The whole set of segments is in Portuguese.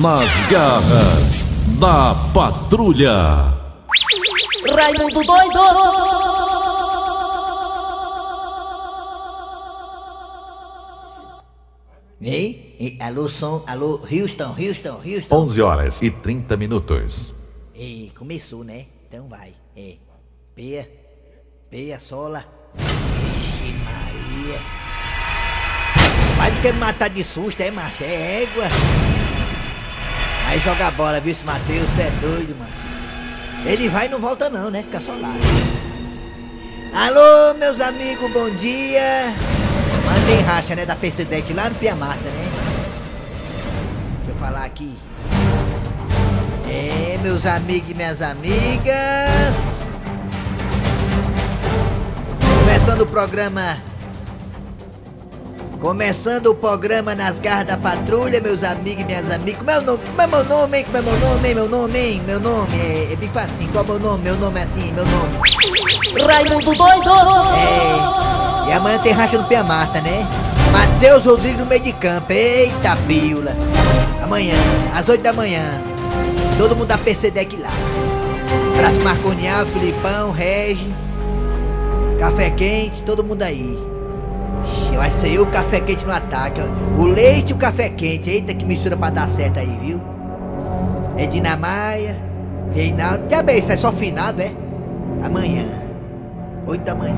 Nas garras da patrulha. Raimundo doido! Ei, ei, alô, som, alô, Houston, Houston, Houston. 11 horas e 30 minutos. Ei, começou, né? Então vai. É. Peia, peia, sola. Vixe Maria. Mais do que me matar de susto, é, macho? É égua. Aí joga a bola, viu, esse Matheus? Tu é doido, macho. Ele vai e não volta não, né? Fica só lá. Alô, meus amigos, bom dia. Mandei racha, né, da PCDEC lá no Piamarta, né? Deixa eu falar aqui. É, meus amigos e minhas amigas. Começando o programa. Começando o programa nas garras da patrulha, meus amigos e minhas amigas. Como é o nome? Como é meu nome, hein? Como é meu nome, hein? Meu nome, hein? Meu nome é, é bem facinho. Qual é meu nome? Meu nome é assim, meu nome. Raimundo doido! É. E amanhã tem racha no Pia Marta, né? Matheus Rodrigues no meio de campo. Eita, pílula. Amanhã, às 8 da manhã. Todo mundo da PCDEC lá. Abraço Marconial, Filipão, Regi. Café quente, todo mundo aí. Vai ser eu o café quente no ataque. O leite e o café quente. Eita, que mistura pra dar certo aí, viu? É Dinamaia, Reinaldo. Que bem, é só finado, é? Amanhã. 8 da manhã.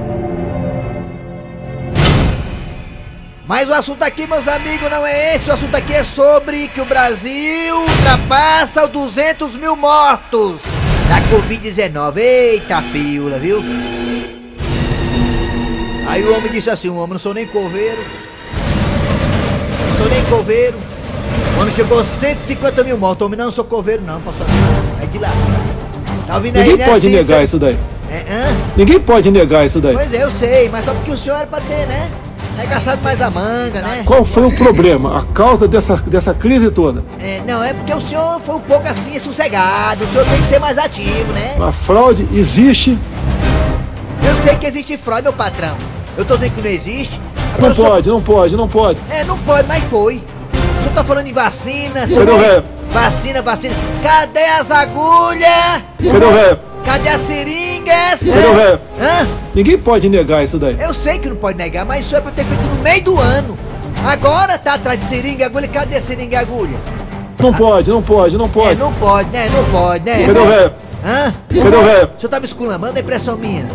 Mas o assunto aqui, meus amigos, não é esse. O assunto aqui é sobre que o Brasil ultrapassa os 200 mil mortos da Covid-19. Eita, pílula, viu? Aí o homem disse assim: o homem não sou nem coveiro. Não sou nem coveiro. O homem chegou a 150 mil mortos. O homem não sou coveiro, não, pastor. É de lascar. Tá ouvindo aí, Ninguém né, pode Cícero? negar isso daí. É? Ninguém pode negar isso daí. Pois é, eu sei, mas só porque o senhor era pra ter, né? Arregaçado mais a manga, né? Qual foi o problema? A causa dessa, dessa crise toda? É, não, é porque o senhor foi um pouco assim, sossegado. O senhor tem que ser mais ativo, né? A fraude existe. Eu sei que existe fraude, meu patrão. Eu tô dizendo que não existe. Não o senhor- pode, não pode, não pode. É, não pode, mas foi. O senhor tá falando em vacina, senhor. Cadê o? Vacina, vacina. Cadê as agulhas? Cadê o? Cadê as seringas? Cadê o ré? Hã? Ninguém pode negar isso daí. Eu sei que não pode negar, mas isso é pra ter feito no meio do ano. Agora tá atrás de seringa e agulha. Cadê seringa e agulha? Não pode, não pode, não É, pode. não pode, né? Não pode, né? Cadê o ré? Hã? Cadê o ré? O senhor tá me esculamando, é impressão minha.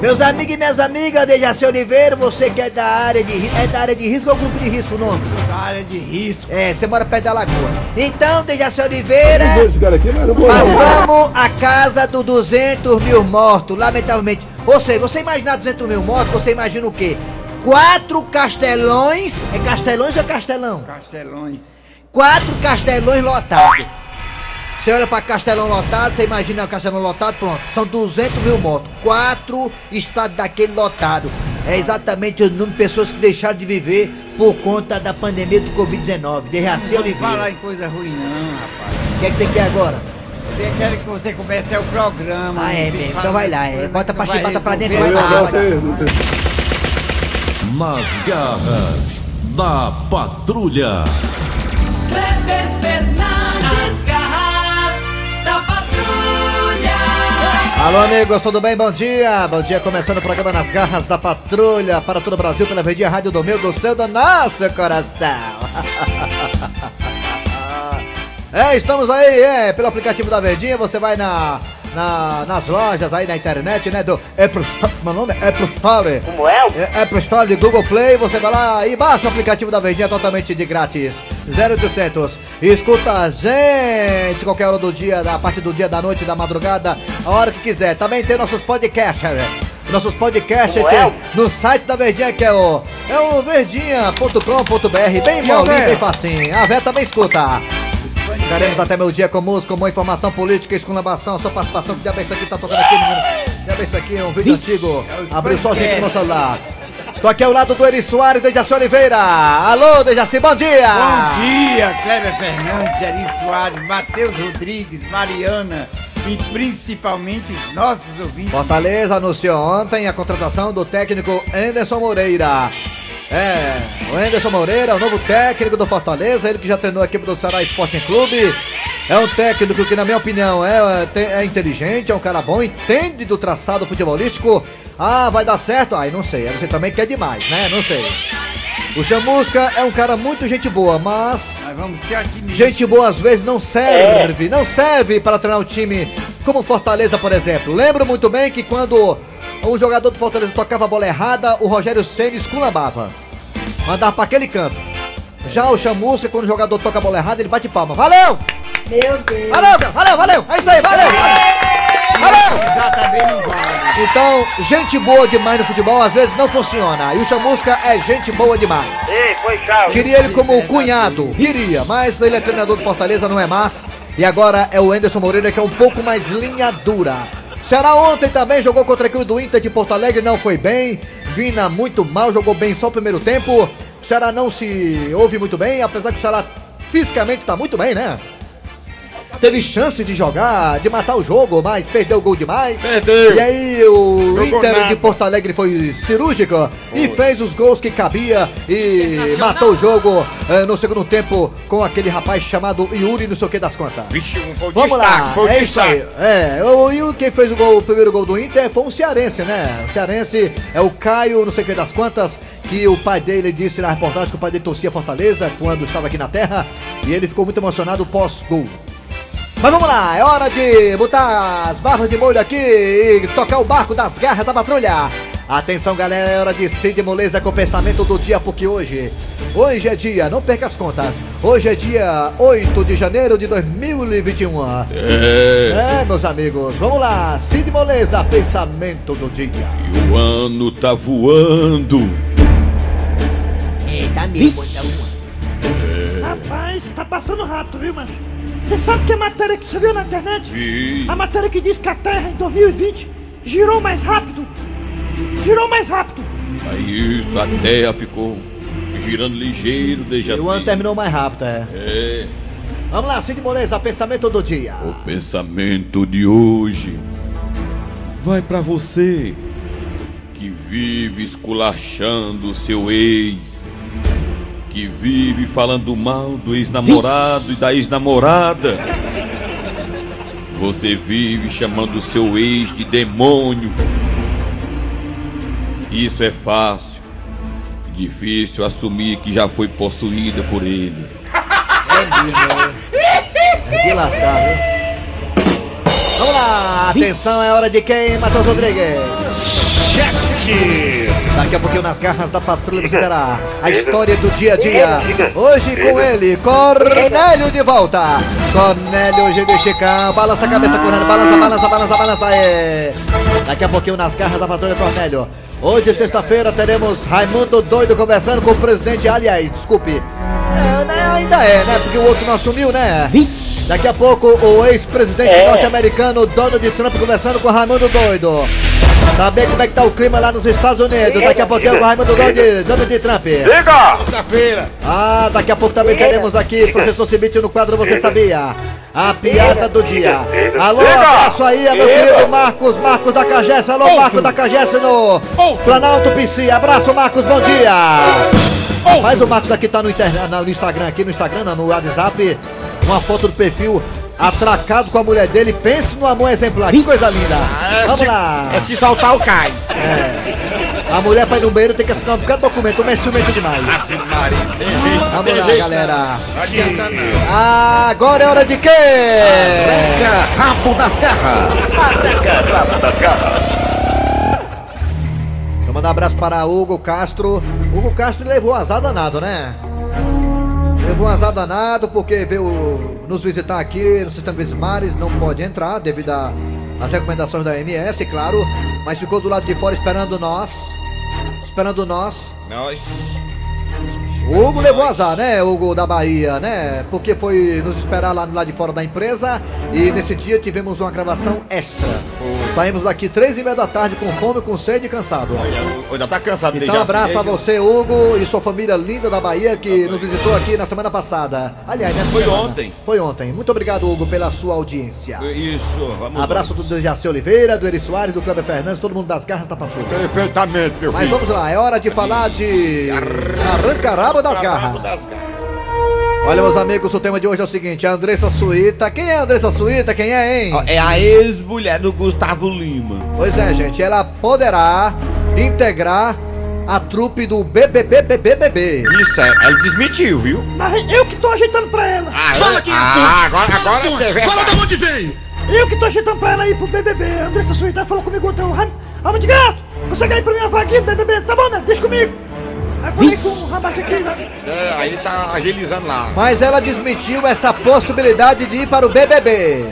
Meus amigos e minhas amigas, Dejaci Oliveira, você que é da área de risco. É da área de risco ou grupo de risco o nome? da área de risco. É, você mora perto da lagoa. Então, Dejaci Oliveira, aqui, não não. passamos a casa dos 200 mil mortos, lamentavelmente. Ou seja, você imaginar 200 mil mortos, você imagina o quê? Quatro castelões. É castelões ou é castelão? Castelões. Quatro castelões lotados. Você olha pra castelão lotado, você imagina o castelão lotado, pronto. São 200 mil mortos. Quatro estados daquele lotado. É exatamente o número de pessoas que deixaram de viver por conta da pandemia do Covid-19. Dejaci Não fala Oliveira. em coisa ruim não, rapaz. O que é que você quer agora? Eu quero que você comece o programa. Ah, é não mesmo. Então vai lá, é. coisas Bota pra não vai bota pra dentro, vai pra nada. dentro. Nas garras da patrulha. Alô, amigos, tudo bem? Bom dia. Bom dia, começando o programa Nas Garras da Patrulha para todo o Brasil, pela Verdinha Rádio do meu, do seu, do nosso coração. É, estamos aí, é, pelo aplicativo da Verdinha, você vai na, na- nas lojas aí na internet, né, do Apple Store, meu nome é Apple Store. Como é? é? Apple Store de Google Play, você vai lá e baixa o aplicativo da Verdinha totalmente de grátis, 0800. Escuta a gente qualquer hora do dia, da parte do dia, da noite, da madrugada, a hora que quiser. Também tem nossos podcasts, né? Nossos podcasts tem no site da Verdinha, que é o, é o verdinha.com.br, bem molinho, bem facinho. A Vé também escuta. Ficaremos até meu dia com música, com informação política, exclamação, sua participação. Que diabo é isso aqui? Tá tocando aqui, menino? Diabo é isso aqui? É um vídeo antigo. os Abriu sozinho no meu celular. Tô aqui ao lado do Eri Soares, Dejaci Oliveira. Alô, Dejaci, bom dia! Bom dia, Kleber Fernandes, Eri Soares, Matheus Rodrigues, Mariana e principalmente os nossos ouvintes. Fortaleza anunciou ontem a contratação do técnico Anderson Moreira. É, o Anderson Moreira, o novo técnico do Fortaleza, ele que já treinou a equipe do Ceará Sporting Clube. É um técnico que, na minha opinião, é, é inteligente, é um cara bom, entende do traçado futebolístico. Ah, vai dar certo? Ai, não sei. Você também quer demais, né? Não sei. O Chamusca é um cara muito gente boa, mas. Vamos ser. Gente boa às vezes não serve, não serve para treinar um time como Fortaleza, por exemplo. Lembro muito bem que quando um jogador do Fortaleza tocava a bola errada, o Rogério Senna esculambava. Mandava para aquele canto. Já o Chamusca, quando o jogador toca a bola errada, ele bate palma. Valeu! Meu Deus. Valeu, cara, valeu, valeu! É isso aí, valeu! Valeu! Já também não vale. Então, gente boa demais no futebol às vezes não funciona. E o Chamusca é gente boa demais. Ei, foi chave. Queria ele como cunhado, queria, mas ele é treinador do Fortaleza, não é mais. E agora é o Anderson Moreira que é um pouco mais linha dura. Ceará ontem também jogou contra a equipe do Inter de Porto Alegre, não foi bem. Vina muito mal, jogou bem só o primeiro tempo. O Ceará não se ouve muito bem, apesar que o Ceará fisicamente está muito bem, né? Teve chance de jogar, de matar o jogo, mas perdeu o gol demais. Perdeu. E aí o Jogou Inter nada. de Porto Alegre foi cirúrgico e fez os gols que cabia e matou o jogo eh, no segundo tempo com aquele rapaz chamado Yuri, não sei o que das contas. Vixe, foi Vamos destaque, lá, foi é isso aí. É, o, e o- quem fez o, gol, o primeiro gol do Inter foi um cearense, né? O cearense é o Caio, não sei o que das quantas, que o pai dele disse na reportagem que o pai dele torcia Fortaleza quando estava aqui na terra e ele ficou muito emocionado pós-gol. Mas vamos lá, é hora de botar as barras de molho aqui e tocar o barco das garras da patrulha. Atenção galera, é hora de Cid Moleza com o pensamento do dia, porque hoje, hoje é dia, não perca as contas, hoje é dia 8 de janeiro de 2021. É, É, meus amigos, vamos lá, Cid Moleza, pensamento do dia. e o ano tá voando. É, tá mesmo, tá bom. Rapaz, tá passando rápido, viu, macho? Você sabe que a matéria que você viu na internet? E A matéria que diz que a Terra em 2020 girou mais rápido. Girou mais rápido. aí isso, a terra ficou girando ligeiro desde E o ano assim. terminou mais rápido, é. É, Vamos lá, Cid Moleza, pensamento do dia. o pensamento de hoje vai pra você que vive esculachando o seu ex, que vive falando mal do ex-namorado e da ex-namorada. Você vive chamando o seu ex de demônio. Isso é fácil. Difícil assumir que já foi possuída por ele. É de lascar, viu? Vamos lá, atenção, é hora de quem, Matheus Rodrigues? Daqui a pouquinho nas garras da patrulha você terá a história do dia a dia. Hoje com ele, Cornélio de volta. Cornélio hoje de Chicão. Balança a cabeça, Cornélio. Balança, balança, balança, balança aí. Daqui a pouquinho nas garras da patrulha, Cornélio. Hoje, sexta-feira, teremos Raimundo Doido conversando com o presidente. Aliás, desculpe. É, né, ainda é, né? Porque o outro não assumiu, né? Daqui a pouco, o ex-presidente norte-americano Donald Trump conversando com o Raimundo Doido. Saber como é que tá o clima lá nos Estados Unidos. Daqui a pouquinho com o Raimundo Doido, Donald Trump. Sexta-feira. Ah, daqui a pouco também teremos aqui professor Cibite no quadro Você Sabia? A piada do dia. Alô, abraço aí, meu querido Marcos, Marcos da Cagesse. Alô, Marcos da Cagesse no Planalto PC. Abraço, Marcos, bom dia. Mas o Marcos aqui tá no, interna- no Instagram, aqui no Instagram, não, no WhatsApp, uma foto do perfil atracado com a mulher dele. Pense no amor exemplar, que coisa linda. Vamos lá. É se soltar o cai. A mulher ir no banheiro tem que assinar um bocado de documento, mas é ciumento demais. Vamos lá, galera. Agora é hora de quê? Rabo das garras. Vou mandar um abraço para Hugo Castro. Hugo Castro levou azar danado, né? Levou um azar danado porque veio nos visitar aqui no Sistema Mares, não pode entrar devido às recomendações da MS, claro, mas ficou do lado de fora esperando nós. Esperando nós. Nós. O Hugo levou azar, né, Hugo da Bahia, né? Porque foi nos esperar lá no lado de fora da empresa e nesse dia tivemos uma gravação extra. Saímos daqui três e meia da tarde com fome, com sede e cansado. Ainda tá cansado de Então beijar abraço a você, Hugo, e sua família linda da Bahia que nos visitou aqui na semana passada. Aliás, nessa Foi semana. ontem. Foi ontem. Muito obrigado, Hugo, pela sua audiência. Isso, vamos Abraço do Dejaci Oliveira, do Eri Soares, do Cleber Fernandes, todo mundo das garras da patrulha. Perfeitamente, meu Mas vamos lá, é hora de falar de Arrancarabo das Garras. Olha, meus amigos, o tema de hoje é o seguinte: a Andressa Suíta. Quem é a Andressa Suíta? Quem é, hein? É a ex-mulher do Gustavo Lima. Pois é, gente, ela poderá integrar a trupe do BBBBBB. Isso, é, ela desmentiu, viu? Mas eu que tô ajeitando pra ela. Fala aqui, ah, agora, agora você. Fala da onde veio. Eu que tô ajeitando pra ela ir pro BBB. A Andressa Suíta falou comigo ontem. Ram- Ramo de gato, consegue ir pra minha vaguinha do BBB? Tá bom, né? Deixa comigo. É, aí tá agilizando lá. Mas ela desmentiu essa possibilidade de ir para o BBB.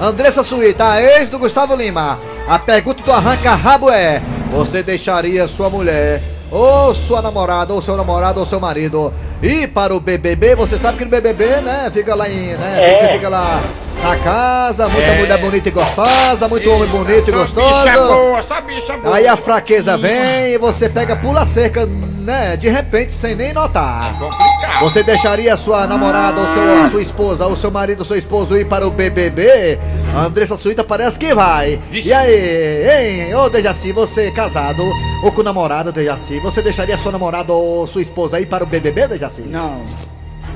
Andressa Suíta, a ex do Gustavo Lima. A pergunta do arranca rabo é: Você deixaria sua mulher, ou sua namorada, ou seu namorado, ou seu marido ir para o BBB? Você sabe que no BBB, né? Fica lá em. Né, Você fica lá na casa, muita mulher bonita e gostosa, muito homem bonito e gostoso. Bicha é boa, essa bicha é boa. Aí a fraqueza vem e você pega, pula a cerca, né? De repente, sem nem notar. Complicado. Você deixaria sua namorada, ou seu, sua esposa, ou seu marido, ou seu esposo ir para o BBB? A Andressa Suíta parece que vai. Vixe. E aí, hein? Ô Dejaci, você casado, ou com namorado, Dejaci, você deixaria sua namorada ou sua esposa ir para o BBB, Dejaci? Não,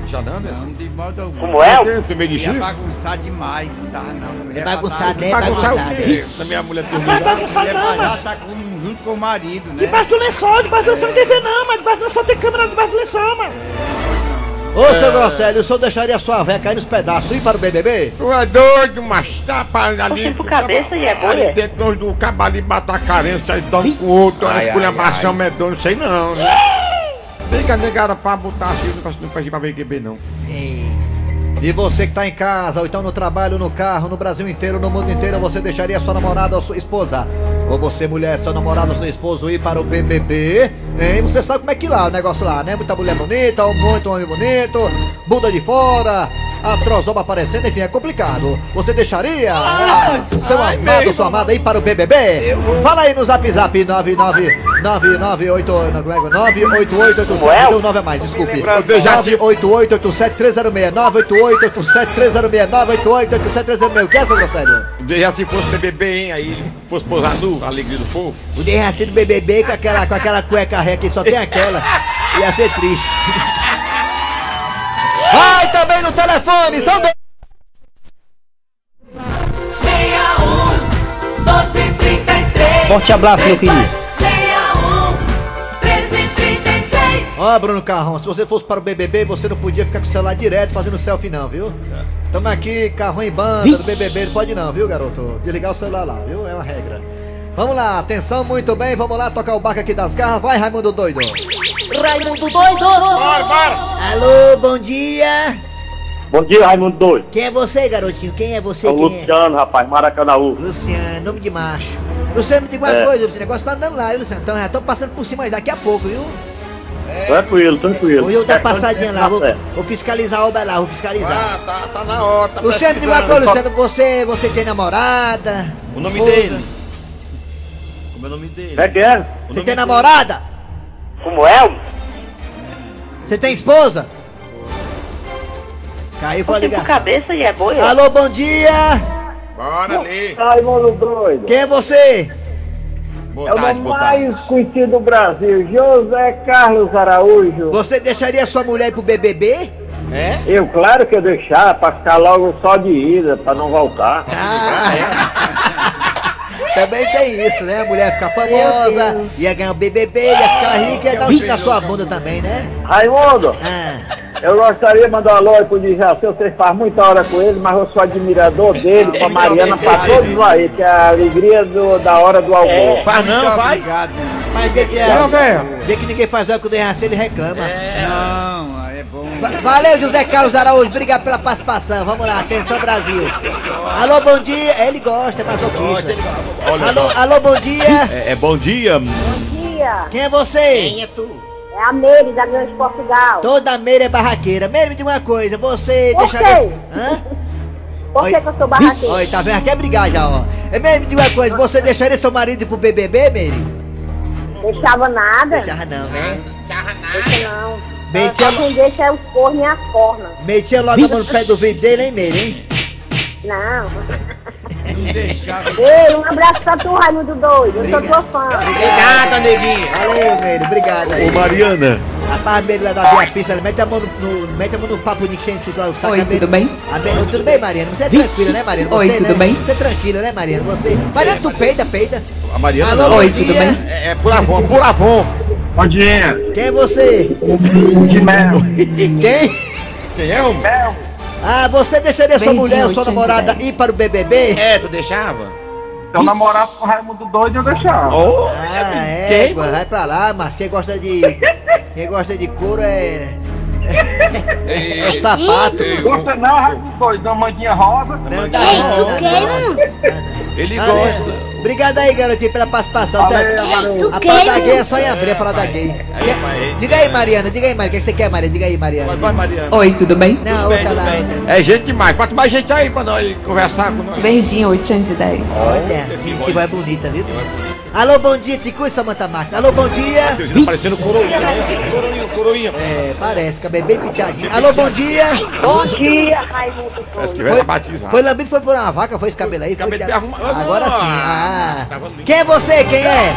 Já dando? não, de modo algum. Como é? Primeiro de Ia chifre? bagunçar demais, não dá não. É bagunçado, né? Bagunçar o Bagunçado. quê? Da minha mulher dormindo Vai lá. bagunçar não, pra já mas. tá com, junto com o marido, né? Debaixo do lençol, debaixo do lençol ninguém vê não, mas debaixo do lençol tem câmera debaixo do lençol, mano. Ô, seu Grosselio, o senhor deixaria a sua véia cair nos pedaços e ir para o BBB? Tu é doido, mas tá para ali. por cabeça e é Ali bolha. dentro do cabo ali bata a carência, aí dorme com o outro, aí esculhambação medonha, não sei não, né? Fica negada pra botar não pode- não pode ir pra BQB não. E você que tá em casa, ou então no trabalho, no carro, no Brasil inteiro, no mundo inteiro, você deixaria sua namorada ou sua esposa? Ou você, mulher, seu namorado ou seu esposo ir para o BBB? Hein? Você sabe como é que lá, o negócio lá, né? Muita mulher bonita, muito homem bonito, bunda de fora, a trozoba aparecendo, enfim, é complicado. Você deixaria ah, seu amado ou sua amada ir para o BBB? Fala aí no zap zap 99998 98887 é? Deu 9 a mais, desculpe. já te- 98887-306 988-7306 988-87-306 O que é, seu Grosselio? Já se fosse BBB, hein, aí fosse posar nu, a alegria do povo. O do BBB com aquela, com aquela cueca ré que só tem aquela Ia ser triste Vai também no telefone, são dois 61 1233 Forte abraço, meu querido. 61 1333 Ó, Bruno Carrão, se você fosse para o BBB, você não podia ficar com o celular direto fazendo selfie não, viu? Tamo aqui, carrão em banda do BBB, não pode não, viu, garoto? Desligar o celular lá, viu? É uma regra Vamos lá, atenção, muito bem, vamos lá tocar o barco aqui das garras, vai Raimundo Doido Raimundo doido! Bora, bora! Alô, bom dia Bom dia, Raimundo Doido. Quem é você, garotinho? Quem é você? É o é? Luciano, rapaz, Maracanãú. Luciano, nome de macho. Luciano, me diga uma É. coisa, esse negócio tá andando lá, viu, Luciano? Então, já tô passando por cima daqui a pouco, viu? Tranquilo, tranquilo. Hoje eu dar de passadinha lá, vou, vou fiscalizar a obra lá, vou fiscalizar. Ah, tá, tá na hora, tá Luciano, me diga uma coisa, Luciano, você, você tem namorada? O nome Esposa? dele. Como é o nome dele? É que é? O Você tem namorada? Como é? Você tem esposa? Caiu foi ligação. cabeça e é boia. Alô, bom dia! Bora ali. Raimundo Doido. Quem é você? Boa É o tarde, nome boa tarde. mais conhecido do Brasil, José Carlos Araújo. Você deixaria sua mulher pro BBB? É? Eu, claro que eu deixar, pra ficar logo só de ida, pra não voltar. Ah, Também tem isso, né? A mulher ficar famosa, ia ganhar o BBB, ia ficar rica, ia dar um chute na sua bunda também, né? Raimundo, Ah. eu gostaria de mandar um alô aí pro Djaci, você faz muita hora com ele, mas eu sou admirador dele, com a Mariana, pra todos aí, que é a alegria do- da hora do almoço. Faz não, Muito faz? Obrigado. Mas Ô, velho. vê que ninguém faz hora com o Derraci, ele reclama. Não, é bom. Va- Valeu, José Carlos Araújo, obrigado pela participação. Vamos lá, atenção Brasil. Alô, bom dia. Ele gosta, é masoquista. Alô, alô, bom dia. É, é bom dia. Dia, Quem é você? é a Meire da Grande Portugal. Toda meira é barraqueira. Meira, me diga uma coisa, você Por deixaria... quê? Hã? Por que, que eu sou barraqueira? Olha, tá vendo? Quer brigar já, ó. É, Meire, me diga uma coisa, você deixaria seu marido ir pro BBB, Meire? Deixava nada. Deixava não, né? Deixa não. Metia, Só quem deixa é os cornos e as cornas. metia logo a mão no pé do vidro dele, hein, Meire, hein? Não. Não deixava. Ei, um abraço pra tu, Raimundo Doido. Eu sou tua fã. Obrigado, neguinho. Valeu, Meire, obrigado aí. Ô Mariana, Rapaz, Meire lá da Via Pista, ele mete a mão no, no- mete a mão no papo de lá o saco. Oi, a Meire- tudo bem? a Meire- tudo bem, Mariana? Você é tranquila, né, Mariana? Oi, Você, tudo né? bem? Você é tranquila, né, Mariana? Você. Mariana, tu peida, peida. a Mariana Alô, não. Oi, tudo bem? É, é por Avon, por Avon. Bom dia. Quem é você? De mel. Quem? Quem é, homem? Ah, você deixaria sua mulher ou sua 810. namorada ir para o BBB? É, tu deixava? Se eu namorasse com o Raimundo doido, eu deixava. Oh, Ah, é, pô, vai pra lá, mas quem gosta de. Quem gosta de couro é. É o sapato. Gosta não, Raimundo doido, da manguinha rosa. Não, tá não, tá não. Ele gosta. Obrigado aí, garotinho, pela participação. Valeu, tá? valeu. A parada gay é só em abrir a parada gay. Diga aí, Mariana, diga aí, Mariana, o que você quer, Mariana? Diga aí, Mariana. Vai, vai, Mariana. Oi, tudo bem? Não, outra lá. outra. É gente demais. Quanto mais gente aí pra nós conversar com nós. Verdinho 810. Olha, que, que voz bonita, viu? Alô, bom dia, te cuida, Samanta Marques. Alô, bom dia. Tá parecendo coroinha, né? Coroinha, coroinha. É, parece, cabelo bem penteadinho. Alô, bom dia. Bom dia, Raimundo Parece que vai batizar. Foi lambido, foi por uma vaca, foi esse cabelo aí? Foi Cabelo arrumado. Agora sim. Ah. Lindo. Quem é você? Quem é?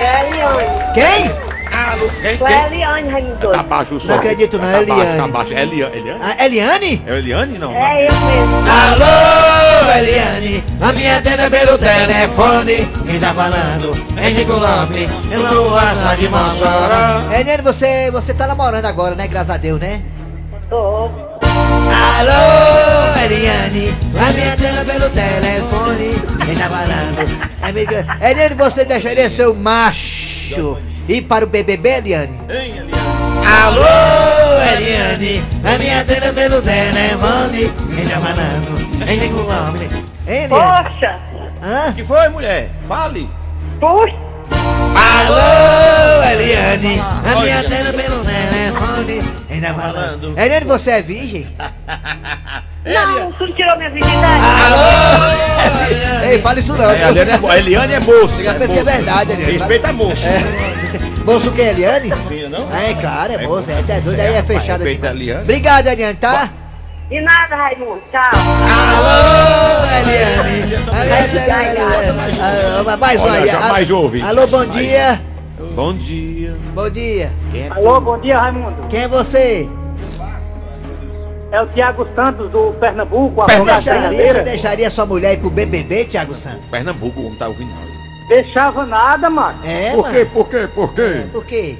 É Eliane. Quem? Ah, quem, Tu é quem? Eliane, Raimundo Tá baixo o som. Não acredito, não, Tá é Eliane. Tá baixo. É Eliane. Eliane? Ah, Eliane? É Eliane, não? É eu mesmo. Alô, Eliane, a minha tenda pelo telefone. Quem tá falando? É Henrique Lopes, eu não lá de Mossoró. Eliane, você, você tá namorando agora, né? Graças a Deus, né? Tô. Alô, Eliane, a minha tela pelo telefone. Quem tá falando? É Henrique- Eliane, você deixaria seu macho ir para o BBB, Eliane? Hein, Eliane? Alô, Eliane, a minha tela pelo telefone. Quem tá falando? É Henrique Lopes. Hein, Eliane? Poxa. Hã? O que foi, mulher? Fale. Puxa. Alô, Eliane, a minha tela pelo telefone. Ainda falando. Eliane, você é virgem? Não, tu tirou minha virgindade. Alô! Ei, fala isso não. É, a Eliane é, mo- a Eliane é moça. Que é verdade, Eliane. Respeita a moça. Moço o que, Eliane? Filha, não? Ah, é claro, é moça. É, é doido, aí é fechado aqui. Respeita a Eliane. Obrigado, Eliane, tá? De nada, Raimundo. Tchau. Alô, Eliane. A minha tela- Ah, Mais um Olha, aí. mais ouve. Alô, bom dia. Bom dia. Bom dia. Alô, bom dia, Raimundo. Quem é você? É o Tiago Santos, do Pernambuco, a deixaria, você deixaria sua mulher ir pro BBB, Thiago Santos? Pernambuco, não tá ouvindo nada. Deixava nada, mano. É, Por quê? Por quê? Por quê? Por quê?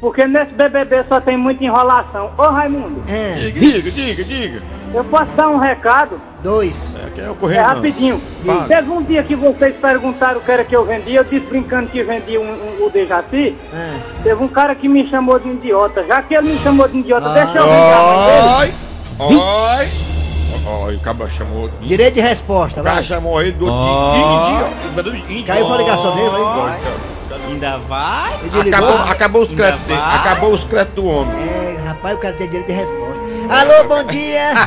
Porque nesse BBB só tem muita enrolação. Ô, Raimundo, É, Diga, diga, diga, diga. eu posso dar um recado? dois. É, quem é o É rapidinho. Teve um dia que vocês perguntaram o que era que eu vendia, eu disse brincando que vendia um, um, o Dejaci. Ah. Teve um cara que me chamou de idiota. Já que ele me chamou de idiota, Ah. deixa eu vender a mãe dele. Oi! Oi! Oi, o cara chamou. O Direito de resposta, cara vai. chamou ele do índio. Caiu a ligação dele, vai. Ainda vai? Acabou, acabou os créditos dele. Acabou os créditos do homem. É, rapaz, o cara tem direito de resposta. Alô, bom dia.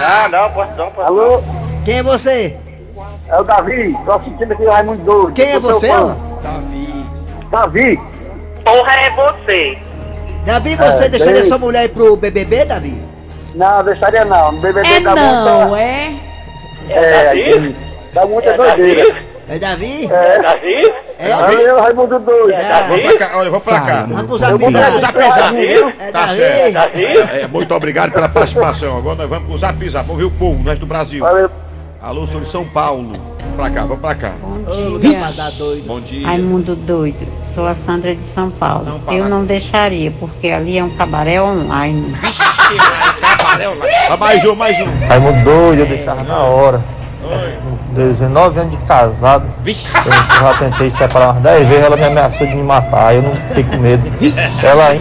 Não, não, posso não. Posso. Alô, Quem é você? é o Davi. Tô assistindo aqui o Raimundo Doido. Quem é você? fã. ó? Davi. Porra, é você. Davi, você É, deixaria bem. sua mulher ir pro BBB, Davi? Não, deixaria não. No BBB É dá não, muita... é? É, aqui, dá muita doideira. É Davi? É, Davi? É? Valeu, Raimundo Doido. É, Vamos pra cá, olha, vamos pra cá. Vamos pro zap Eu vou zap. Zap. É Tá certo. É, muito obrigado pela participação. Agora nós vamos pro zap zap. Vamos ver o povo, nós do Brasil. Valeu. Alô, sou de São Paulo. Vamos pra cá, vamos pra cá. Pra dar doido. Bom dia. Raimundo doido, sou a Sandra de São Paulo. São Paulo. Eu não deixaria, porque ali é um cabaré online. Ah, mais um, mais um. Raimundo doido, eu deixava na hora. 19 anos de casado. Vixe. Eu já tentei separar umas 10 vezes, ela me ameaçou de me matar. Eu não fiquei com medo. Ela, hein?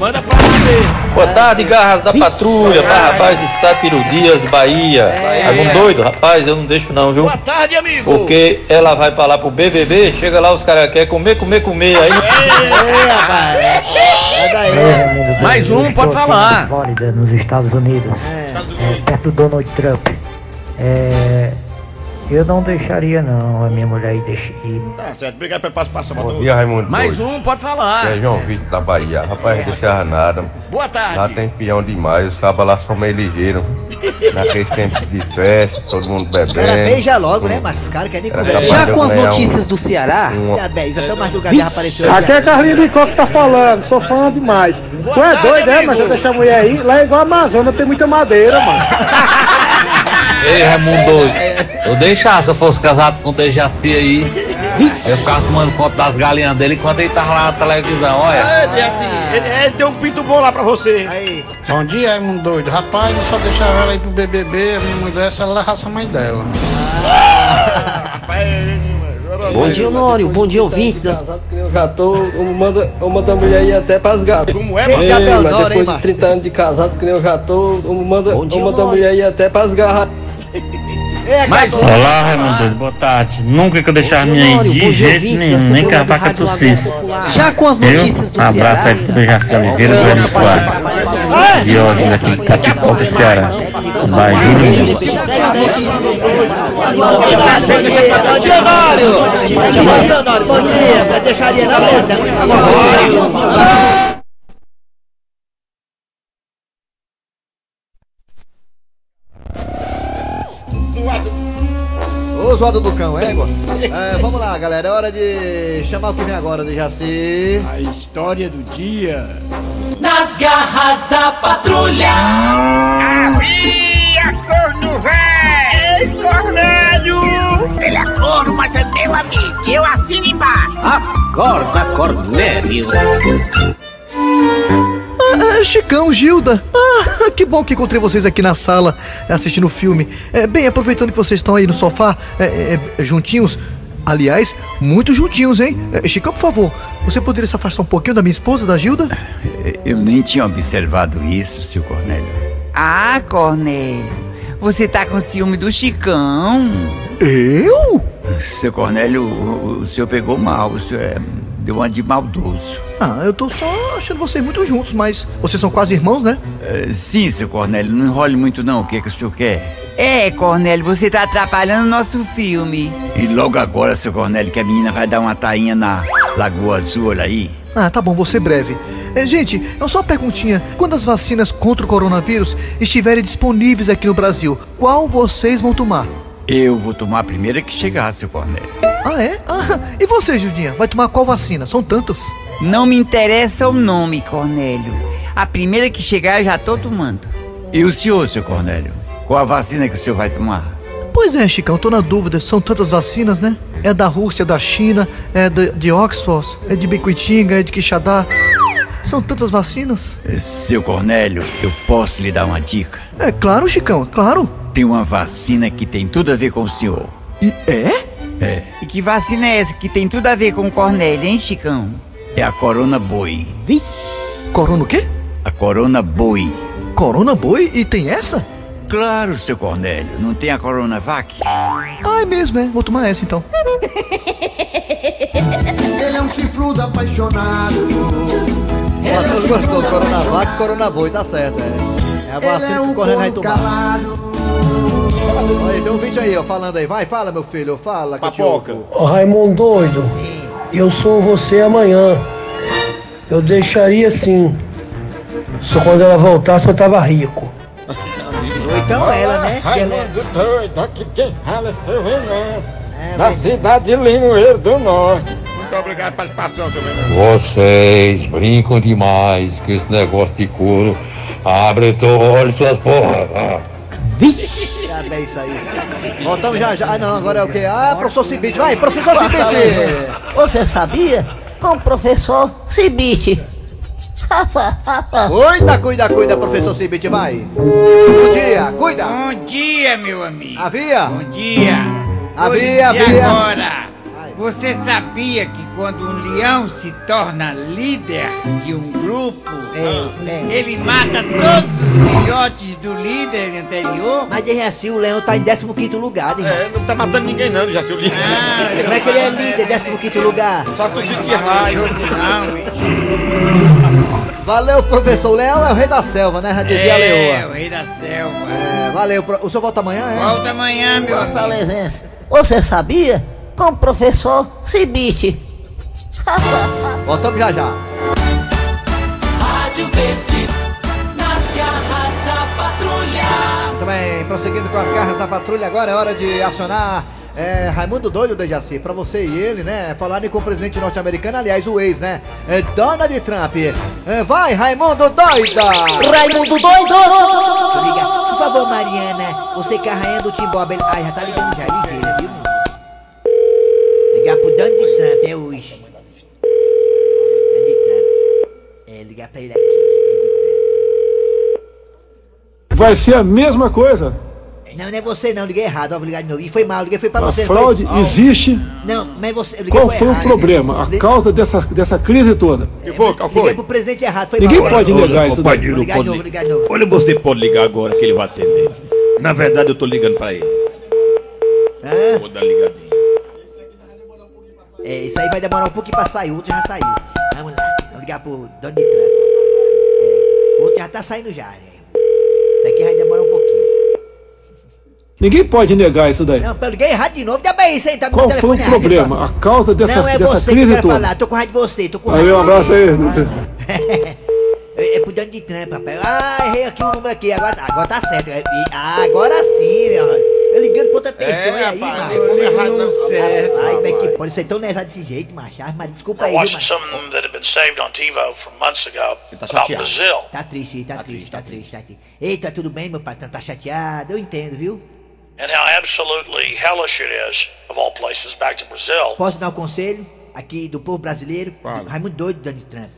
Manda pra ver. Boa tarde, garras da patrulha, para rapaz de Sátiro Dias, Bahia. Raimundo doido, rapaz, eu não deixo não, viu? Boa tarde, amigo. Porque ela vai pra lá pro BBB, chega lá os caras querem comer, comer, comer, aí Ei, rapaz. É daí. Mais um, pode falar. Flórida, nos Estados Unidos. É. É, perto do Donald Trump. É, Eu não deixaria não a minha mulher ir deixar ir. Tá certo, obrigado pelo passo passo. Bom dia, Raimundo. Mais Doido. um, pode falar. É João Vitor da Bahia. Rapaz, não deixava nada. Boa tarde. Lá tem peão demais, os cabas lá são meio ligeiros. Naqueles tempos de festa, todo mundo bebendo. Era beija logo, né? Mas os caras querem nem Era conversa. capaz de eu ganhar um- do Ceará? um- Dia 10, até o mais do Gavião apareceu Aqui é Carlinhos Bicó que tá falando, sou fã demais. tu é doido, é? Mas já deixa a mulher aí. Lá é igual a Amazônia, tem muita madeira, mano. Ei, Raimundo doido. Eu deixava se eu fosse casado com o Dejaci aí. Eu ficava tomando conta das galinhas dele enquanto ele tava lá na televisão, olha. É, ele, ele, ele tem um pinto bom lá pra você. Aí. Bom dia, Raimundo doido. Rapaz, eu só deixava ela ir pro BBB, a minha mulher, se ela levasse a mãe dela. Bom dia, Honório. Bom dia, ouvintes das... Eu já tô, uma, da- uma da mulher ir até pras gatas. Como é, mano? Ei, mas depois de Marcos? 30 anos de casado, que nem eu já tô, Bom dia, uma da Honório. mulher ir até pras garras. Olá, Raimundo, boa tarde. Nunca que eu deixava minha ir de jeito nenhum, nem que a vaca tossisse. Já com as notícias do Um abraço aí pro Jaci Oliveira do Hélio Soares. Diógenes aqui do Ceará. Vai, Júlio. Bom dia, bom dia, Honório. Bom dia, Honório. Bom dia. Você deixaria na mesa? Zoado do cão, é, égua? É, vamos lá, galera. É hora de chamar o que vem agora de Jaci. A história do dia. Nas garras da patrulha. Havia corno velho! Ei, Cornélio! Ele é corno, mas é meu amigo. Eu assino embaixo. Acorda, Cornélio. Ah, ah, Chicão, Gilda. Ah, que bom que encontrei vocês aqui na sala assistindo o filme. É, bem, aproveitando que vocês estão aí no sofá, é, é, é, juntinhos. Aliás, muito juntinhos, hein? É, Chicão, por favor, você poderia se afastar um pouquinho da minha esposa, da Gilda? Eu nem tinha observado isso, seu Cornélio. Ah, Cornélio, você tá com ciúme do Chicão? Eu? Seu Cornélio, o, o senhor pegou mal, o senhor é, deu uma de maldoso. Ah, eu tô só achando vocês muito juntos, mas vocês são quase irmãos, né? É, sim, seu Cornélio, não enrole muito não, o que, é que o senhor quer? É, Cornélio, você tá atrapalhando o nosso filme. E logo agora, seu Cornélio, que a menina vai dar uma tainha na Lagoa Azul, olha aí. Ah, tá bom, vou ser breve. É, gente, é só uma perguntinha. Quando as vacinas contra o coronavírus estiverem disponíveis aqui no Brasil, qual vocês vão tomar? Eu vou tomar a primeira que chegar, seu Cornélio. Ah, é? Ah, e você, Judinha? Vai tomar qual vacina? São tantas. Não me interessa o nome, Cornélio. A primeira que chegar eu já tô tomando. E o senhor, seu Cornélio? Qual a vacina que o senhor vai tomar? Pois é, Chicão, tô na dúvida. São tantas vacinas, né? É da Rússia, da China, é de, de Oxford, é de Bicuitinga, é de Quixadá. São tantas vacinas. Seu Cornélio, eu posso lhe dar uma dica? É claro, Chicão, claro. Tem uma vacina que tem tudo a ver com o senhor. É? É. E que vacina é essa que tem tudo a ver com o Cornélio, hein, Chicão? É a Corona Boi. Vi? Corona o quê? A Corona Boi. Corona Boi? E tem essa? Claro, seu Cornélio. Não tem a Coronavac? Ah, é mesmo, é. Vou tomar essa então. Ele é um chifrudo apaixonado. O Matheus gostou. Coronavac, Coronaboi, tá certo, é. É a vacina que o Cornélio vai tomar. Olha, tem um vídeo aí, ó, falando aí. Vai, fala, meu filho, fala. Que eu te ouvo. Ô Raimundo doido, eu sou você amanhã. Eu deixaria sim. Só quando ela voltasse eu tava rico. Ou então ela, né? que ela é- Raimundo doido, aqui quem fala é seu Venâncio. É, Na cidade de Limoeiro do Norte. Muito obrigado pela participação, seu Venâncio. Vocês brincam demais com esse negócio de couro. Abre teu olho, suas porra. Ah. Já é isso aí. Voltamos já já. Ah, não, agora é o quê? Ah, professor Cibite. Vai, professor Cibite. Você sabia? Com o professor Cibite. Cuida, cuida, cuida, professor Cibite, vai. Bom dia, cuida. Bom dia, meu amigo. Havia? Bom dia. Havia, havia. agora. Você sabia que quando um leão se torna líder de um grupo, ele mata todos os filhotes do líder anterior? Mas de assim, o leão tá em 15 lugar, de É, não tá matando ninguém não, já se eu li. Como é que ele é líder, 15 lugar? Só tu Não, bicho. Valeu, professor. O leão é o rei da selva, né? Já dizia a É, leoa. o rei da selva. É, valeu. O senhor volta amanhã, é? Volta amanhã, meu amigo. Fortalezense. Você sabia? Com o professor Cibite. Voltamos já já. Rádio Verde, nas garras da patrulha. Muito bem, prosseguindo com as garras da patrulha, agora é hora de acionar é, Raimundo Doido Dejaci, pra você e ele, né? Falarem com o presidente norte-americano, aliás, o ex, né? É Donald Trump. É, vai, Raimundo Doida! Raimundo Doido! Liga, por favor, Mariana, você que é a rainha do Timbó, bel- Ai, já tá ligando já, Donald Trump, é hoje. Donald Trump. É, ligar pra ele aqui, Donald Vai ser a mesma coisa. Trump. Não, não é você não, liguei errado, ó, vou ligar de novo. E foi mal, liguei foi pra A você. não fraude foi? existe. Não, mas você, eu liguei Qual foi o errado. problema? A causa dessa, dessa crise toda? Que foi? Qual Liguei foi? pro presidente errado, foi Ninguém mal. pode Olha, negar isso daí. companheiro, Vou ligar de novo, ligar. ligar de novo. Olha, você pode ligar agora que ele vai atender. Na verdade, eu tô ligando pra ele. Hã? Vou dar ligadinha. É, isso aí vai demorar um pouquinho pra sair, o outro já saiu. Vamos lá, vamos ligar pro Donald Trump. É, o outro já tá saindo já, né? Isso aqui vai demorar um pouquinho. Ninguém pode negar isso daí. Não, eu liguei errado de novo, bem isso aí, tá me Qual foi o errado, problema? A causa dessa, Não, é dessa você que eu crise toda? falar, tô com raiva de você, tô com raiva. um abraço aí. É, é pro Donald Trump, rapaz. Ah, errei aqui o número aqui, agora, agora tá certo. É, ah, agora sim, meu. Eu ligando pra outra pessoa, É, aí, rapaz, mano? ligou errado, não certo, Ai, como é que pode ser tão nervado desse jeito, macho? Ah, mas desculpa aí, watching macho? some of them that have been saved on TiVo from months ago tá about. Brazil. Tá triste, tá, triste, tá triste, tá triste. Eita, tudo bem, meu patrão? Tá chateado? Eu entendo, viu? and how absolutely hellish it is, of all places, back to Brazil. Posso dar um conselho aqui do povo brasileiro? Fala. Raimundo doido, Donald Trump.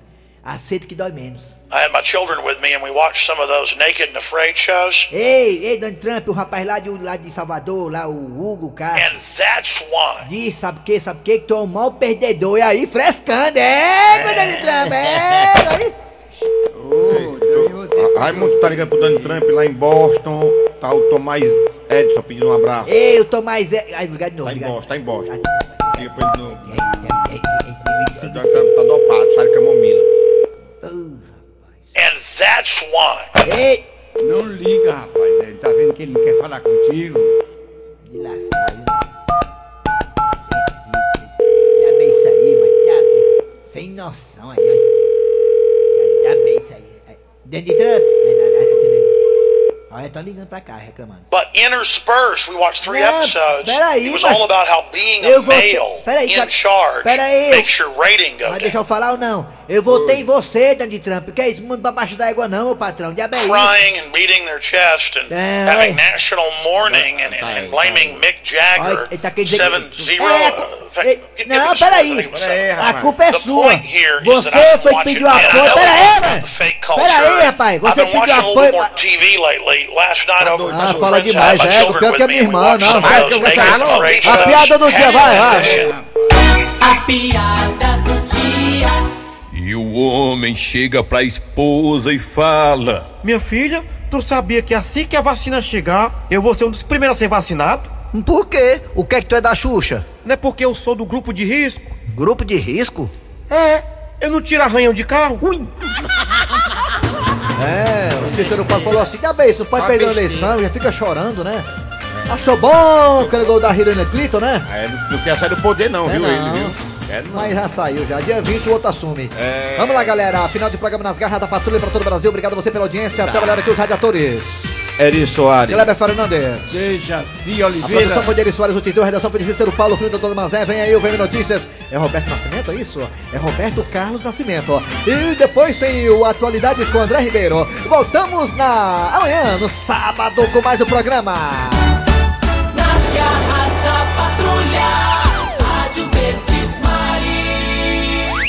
Aceita que dói menos. I had my children with me, and we watched some of those naked and afraid shows. Ei, ei, Donald Trump, o rapaz lá de, lá de Salvador, lá, o Hugo, cara. And that's why Diz, sabe o que, sabe o que? Que tu é um mau perdedor. E aí, frescando, é, meu Donald Trump, é, aí. A- Raimundo tá ligando pro Donald Trump lá em Boston. Tá o Tomás Edson pedindo um abraço. Ei, tô mais... É... Ai, ligar de novo, Tá em. Boston, tá em Boston. Liga pra ele de novo. O tá dopado, sai de camomila. And that's why Ei! Não liga, rapaz. Ele tá vendo que ele não quer falar contigo. De? Já bem isso aí, tem- sem noção aí, ó. Já, já bem isso aí. É, Donald Trump, é, é, é, atendendo. Olha, tô ligando pra cá, reclamando. But interspersed, we watched three Não, episodes. peraí, it was mas- all about how being a vou- male peraí, in charge peraí. makes your rating go Mas deixa eu falar ou não? Eu votei em você, Donald Trump. Que é isso, mundo pra baixo da égua não, meu patrão. Já bem isso. Crying and beating their chest and É, having national mourning and, and, and blaming Mick Jagger Olha, ele tá querendo dizer que- 7-0. É, Ei, Não, peraí. seven. A culpa é The sua. Você foi que pediu apoio. know Pera aí, about mano. the fake culture. Pera aí, rapaz. Você pediu apoio. Ah, fala demais, é. children Pior que me minha irmã, não. Vai, que and afraid A piada do dia, vai, vai. A piada do dia. E o homem chega pra esposa e fala: Minha filha, tu sabia que assim que a vacina chegar, eu vou ser um dos primeiros a ser vacinado? Por quê? O que é que tu é da Xuxa? Não é porque eu sou do grupo de risco? Grupo de risco? É, eu não tiro arranhão de carro. Ui! É, o Cícero Paulo falou assim: bem, isso não pode Ah, perder a eleição, já fica chorando, né? Achou bom aquele gol da Hillary Clinton, né? É, não, não quer sair do poder não, É, viu não. ele, viu? É, não. Mas já saiu já. Dia 20 o outro assume. É. Vamos lá, galera. Final de programa nas garras da patrulha para todo o Brasil. Obrigado a você pela audiência. Até galera aqui, os radiadores. Eri Soares. Kleber Fernandes. Dejaci A Oliveira. produção foi de Eri Soares, a redação foi de Cícero Paulo, filho do Dr. Mazé. Vem aí o VM Notícias. É Roberto Nascimento, é isso? É Roberto Carlos Nascimento. E depois tem o Atualidades com André Ribeiro. Voltamos na amanhã, no sábado, com mais o programa.